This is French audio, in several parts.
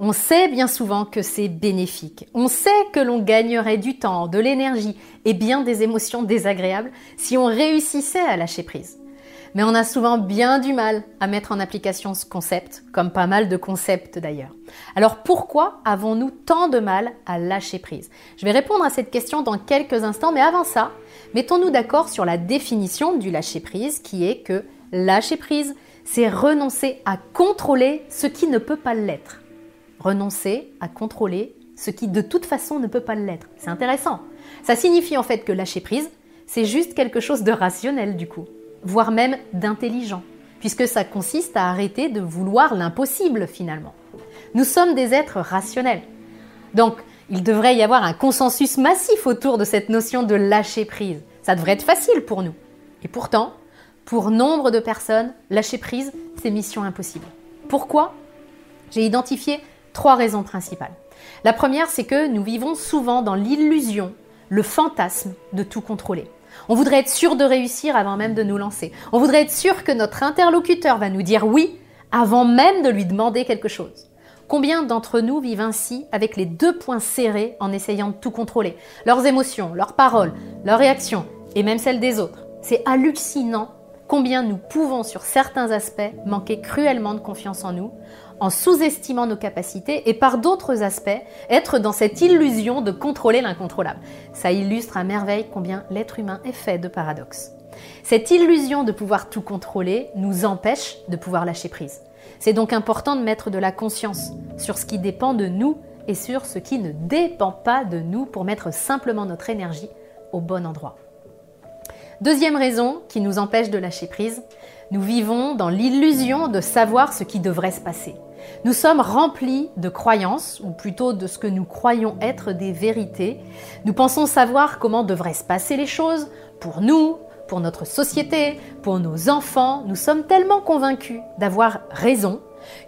On sait bien souvent que c'est bénéfique. On sait que l'on gagnerait du temps, de l'énergie et bien des émotions désagréables si on réussissait à lâcher prise. Mais on a souvent bien du mal à mettre en application ce concept, comme pas mal de concepts d'ailleurs. Alors pourquoi avons-nous tant de mal à lâcher prise? Je vais répondre à cette question dans quelques instants, mais avant ça, mettons-nous d'accord sur la définition du lâcher prise qui est que lâcher prise, c'est renoncer à contrôler ce qui ne peut pas l'être renoncer à contrôler ce qui de toute façon ne peut pas l'être. C'est intéressant. Ça signifie en fait que lâcher prise, c'est juste quelque chose de rationnel du coup, voire même d'intelligent, puisque ça consiste à arrêter de vouloir l'impossible finalement. Nous sommes des êtres rationnels. Donc, il devrait y avoir un consensus massif autour de cette notion de lâcher prise. Ça devrait être facile pour nous. Et pourtant, pour nombre de personnes, lâcher prise, c'est mission impossible. Pourquoi? J'ai identifié Trois raisons principales. La première, c'est que nous vivons souvent dans l'illusion, le fantasme de tout contrôler. On voudrait être sûr de réussir avant même de nous lancer. On voudrait être sûr que notre interlocuteur va nous dire oui avant même de lui demander quelque chose. Combien d'entre nous vivent ainsi avec les deux poings serrés en essayant de tout contrôler? Leurs émotions, leurs paroles, leurs réactions et même celles des autres. C'est hallucinant combien nous pouvons sur certains aspects manquer cruellement de confiance en nous en sous-estimant nos capacités et par d'autres aspects, être dans cette illusion de contrôler l'incontrôlable. Ça illustre à merveille combien l'être humain est fait de paradoxes. Cette illusion de pouvoir tout contrôler nous empêche de pouvoir lâcher prise. C'est donc important de mettre de la conscience sur ce qui dépend de nous et sur ce qui ne dépend pas de nous pour mettre simplement notre énergie au bon endroit. Deuxième raison qui nous empêche de lâcher prise, nous vivons dans l'illusion de savoir ce qui devrait se passer. Nous sommes remplis de croyances, ou plutôt de ce que nous croyons être des vérités. Nous pensons savoir comment devraient se passer les choses pour nous, pour notre société, pour nos enfants. Nous sommes tellement convaincus d'avoir raison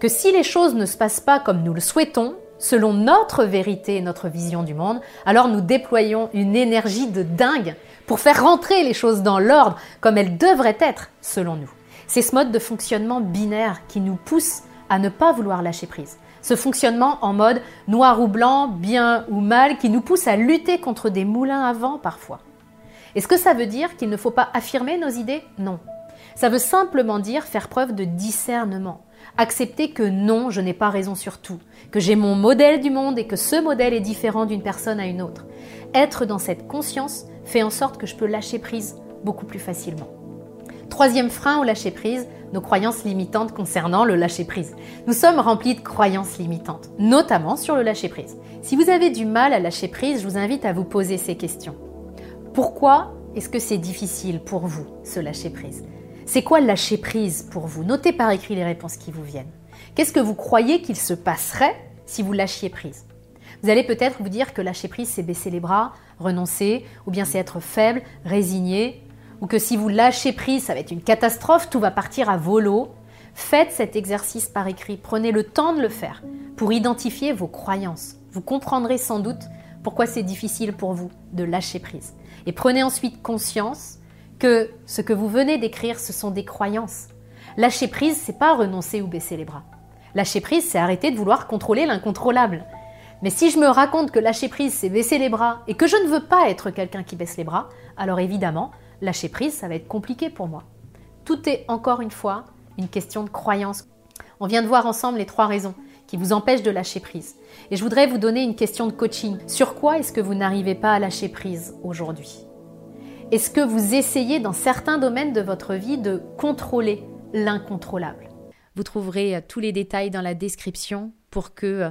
que si les choses ne se passent pas comme nous le souhaitons, selon notre vérité et notre vision du monde, alors nous déployons une énergie de dingue pour faire rentrer les choses dans l'ordre comme elles devraient être selon nous. C'est ce mode de fonctionnement binaire qui nous pousse à ne pas vouloir lâcher prise. Ce fonctionnement en mode noir ou blanc, bien ou mal, qui nous pousse à lutter contre des moulins à vent parfois. Est-ce que ça veut dire qu'il ne faut pas affirmer nos idées? Non. Ça veut simplement dire faire preuve de discernement. Accepter que non, je n'ai pas raison sur tout, que j'ai mon modèle du monde et que ce modèle est différent d'une personne à une autre. Être dans cette conscience fait en sorte que je peux lâcher prise beaucoup plus facilement. Troisième frein au lâcher prise, nos croyances limitantes concernant le lâcher prise. Nous sommes remplis de croyances limitantes, notamment sur le lâcher prise. Si vous avez du mal à lâcher prise, je vous invite à vous poser ces questions. Pourquoi est-ce que c'est difficile pour vous, ce lâcher prise? C'est quoi lâcher prise pour vous? Notez par écrit les réponses qui vous viennent. Qu'est-ce que vous croyez qu'il se passerait si vous lâchiez prise? Vous allez peut-être vous dire que lâcher prise, c'est baisser les bras, renoncer, ou bien c'est être faible, résigné, ou que si vous lâchez prise, ça va être une catastrophe, tout va partir à volo, faites cet exercice par écrit, prenez le temps de le faire pour identifier vos croyances. Vous comprendrez sans doute pourquoi c'est difficile pour vous de lâcher prise. Et prenez ensuite conscience que ce que vous venez d'écrire, ce sont des croyances. Lâcher prise, c'est pas renoncer ou baisser les bras. Lâcher prise, c'est arrêter de vouloir contrôler l'incontrôlable. Mais si je me raconte que lâcher prise, c'est baisser les bras et que je ne veux pas être quelqu'un qui baisse les bras, alors évidemment, lâcher prise, ça va être compliqué pour moi. Tout est encore une fois une question de croyance. On vient de voir ensemble les trois raisons qui vous empêchent de lâcher prise. Et je voudrais vous donner une question de coaching. Sur quoi est-ce que vous n'arrivez pas à lâcher prise aujourd'hui? Est-ce que vous essayez dans certains domaines de votre vie de contrôler l'incontrôlable? Vous trouverez euh, tous les détails dans la description pour que euh,